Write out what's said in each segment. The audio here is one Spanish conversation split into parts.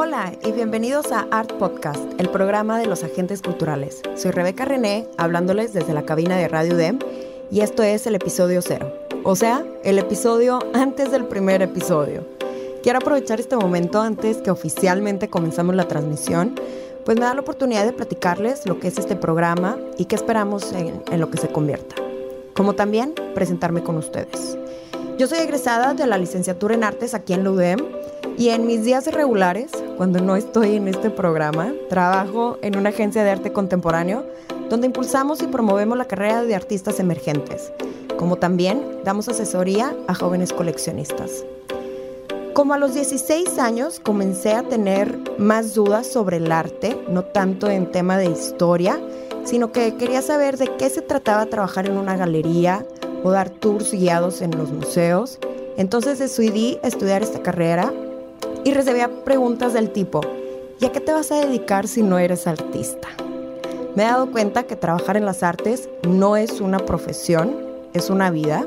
Hola y bienvenidos a Art Podcast, el programa de los agentes culturales. Soy Rebeca René, hablándoles desde la cabina de Radio DEM, y esto es el episodio cero, o sea, el episodio antes del primer episodio. Quiero aprovechar este momento antes que oficialmente comenzamos la transmisión, pues me da la oportunidad de platicarles lo que es este programa y qué esperamos en, en lo que se convierta, como también presentarme con ustedes. Yo soy egresada de la licenciatura en artes aquí en la UDEM y en mis días regulares, cuando no estoy en este programa, trabajo en una agencia de arte contemporáneo donde impulsamos y promovemos la carrera de artistas emergentes, como también damos asesoría a jóvenes coleccionistas. Como a los 16 años comencé a tener más dudas sobre el arte, no tanto en tema de historia, sino que quería saber de qué se trataba trabajar en una galería o dar tours guiados en los museos. Entonces decidí estudiar esta carrera y recibía preguntas del tipo, ¿y a qué te vas a dedicar si no eres artista? Me he dado cuenta que trabajar en las artes no es una profesión, es una vida,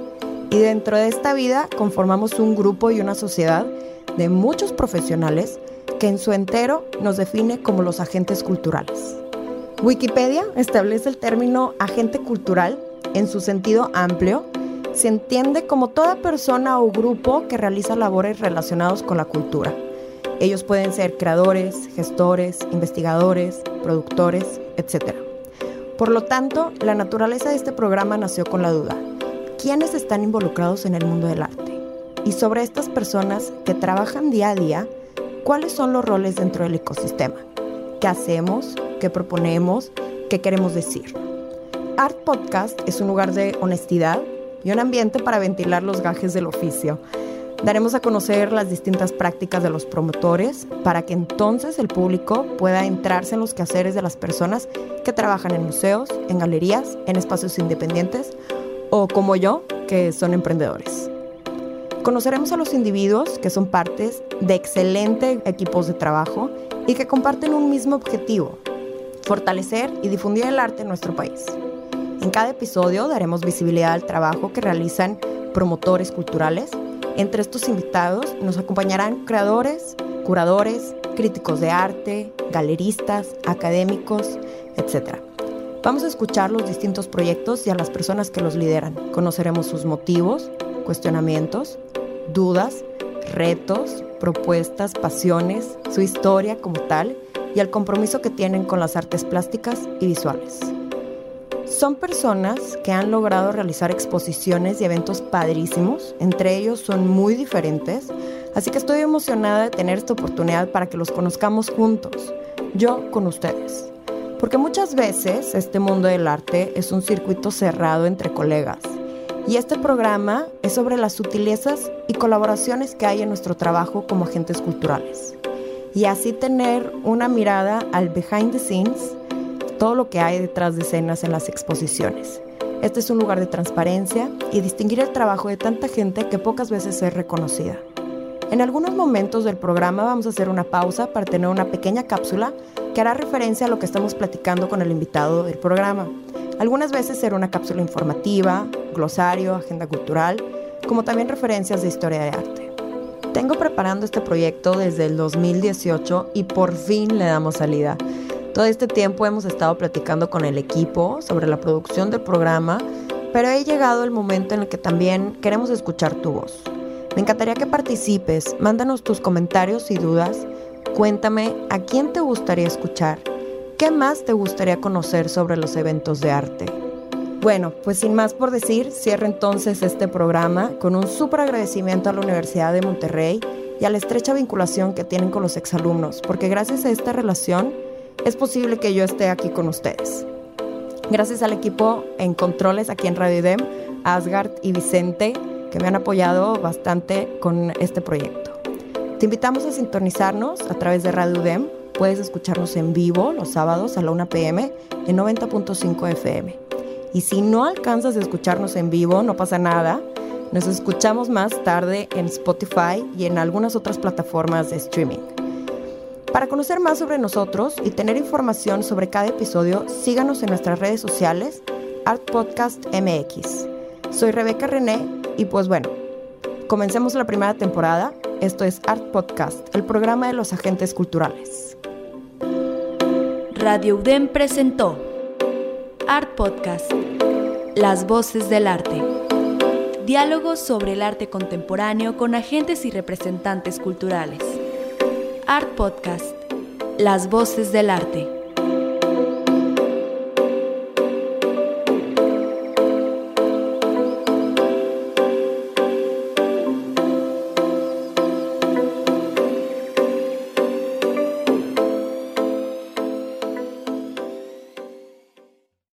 y dentro de esta vida conformamos un grupo y una sociedad de muchos profesionales que en su entero nos define como los agentes culturales. Wikipedia establece el término agente cultural en su sentido amplio se entiende como toda persona o grupo que realiza labores relacionados con la cultura. Ellos pueden ser creadores, gestores, investigadores, productores, etc. Por lo tanto, la naturaleza de este programa nació con la duda. ¿Quiénes están involucrados en el mundo del arte? Y sobre estas personas que trabajan día a día, ¿cuáles son los roles dentro del ecosistema? ¿Qué hacemos? ¿Qué proponemos? ¿Qué queremos decir? Art Podcast es un lugar de honestidad, y un ambiente para ventilar los gajes del oficio. Daremos a conocer las distintas prácticas de los promotores para que entonces el público pueda entrarse en los quehaceres de las personas que trabajan en museos, en galerías, en espacios independientes o como yo, que son emprendedores. Conoceremos a los individuos que son partes de excelentes equipos de trabajo y que comparten un mismo objetivo, fortalecer y difundir el arte en nuestro país. En cada episodio daremos visibilidad al trabajo que realizan promotores culturales. Entre estos invitados nos acompañarán creadores, curadores, críticos de arte, galeristas, académicos, etc. Vamos a escuchar los distintos proyectos y a las personas que los lideran. Conoceremos sus motivos, cuestionamientos, dudas, retos, propuestas, pasiones, su historia como tal y el compromiso que tienen con las artes plásticas y visuales. Son personas que han logrado realizar exposiciones y eventos padrísimos, entre ellos son muy diferentes, así que estoy emocionada de tener esta oportunidad para que los conozcamos juntos, yo con ustedes. Porque muchas veces este mundo del arte es un circuito cerrado entre colegas. Y este programa es sobre las sutilezas y colaboraciones que hay en nuestro trabajo como agentes culturales. Y así tener una mirada al behind the scenes todo lo que hay detrás de escenas en las exposiciones. Este es un lugar de transparencia y distinguir el trabajo de tanta gente que pocas veces es reconocida. En algunos momentos del programa vamos a hacer una pausa para tener una pequeña cápsula que hará referencia a lo que estamos platicando con el invitado del programa. Algunas veces será una cápsula informativa, glosario, agenda cultural, como también referencias de historia de arte. Tengo preparando este proyecto desde el 2018 y por fin le damos salida. Todo este tiempo hemos estado platicando con el equipo sobre la producción del programa, pero he llegado el momento en el que también queremos escuchar tu voz. Me encantaría que participes, mándanos tus comentarios y dudas, cuéntame a quién te gustaría escuchar, qué más te gustaría conocer sobre los eventos de arte. Bueno, pues sin más por decir, cierro entonces este programa con un súper agradecimiento a la Universidad de Monterrey y a la estrecha vinculación que tienen con los exalumnos, porque gracias a esta relación, es posible que yo esté aquí con ustedes. Gracias al equipo en controles aquí en Radio Dem, Asgard y Vicente, que me han apoyado bastante con este proyecto. Te invitamos a sintonizarnos a través de Radio UDEM. Puedes escucharnos en vivo los sábados a la 1 pm en 90.5 FM. Y si no alcanzas a escucharnos en vivo, no pasa nada. Nos escuchamos más tarde en Spotify y en algunas otras plataformas de streaming. Para conocer más sobre nosotros y tener información sobre cada episodio, síganos en nuestras redes sociales, Art Podcast MX. Soy Rebeca René y pues bueno, comencemos la primera temporada. Esto es Art Podcast, el programa de los agentes culturales. Radio UDEM presentó Art Podcast, Las Voces del Arte. Diálogos sobre el arte contemporáneo con agentes y representantes culturales. Art Podcast, Las Voces del Arte.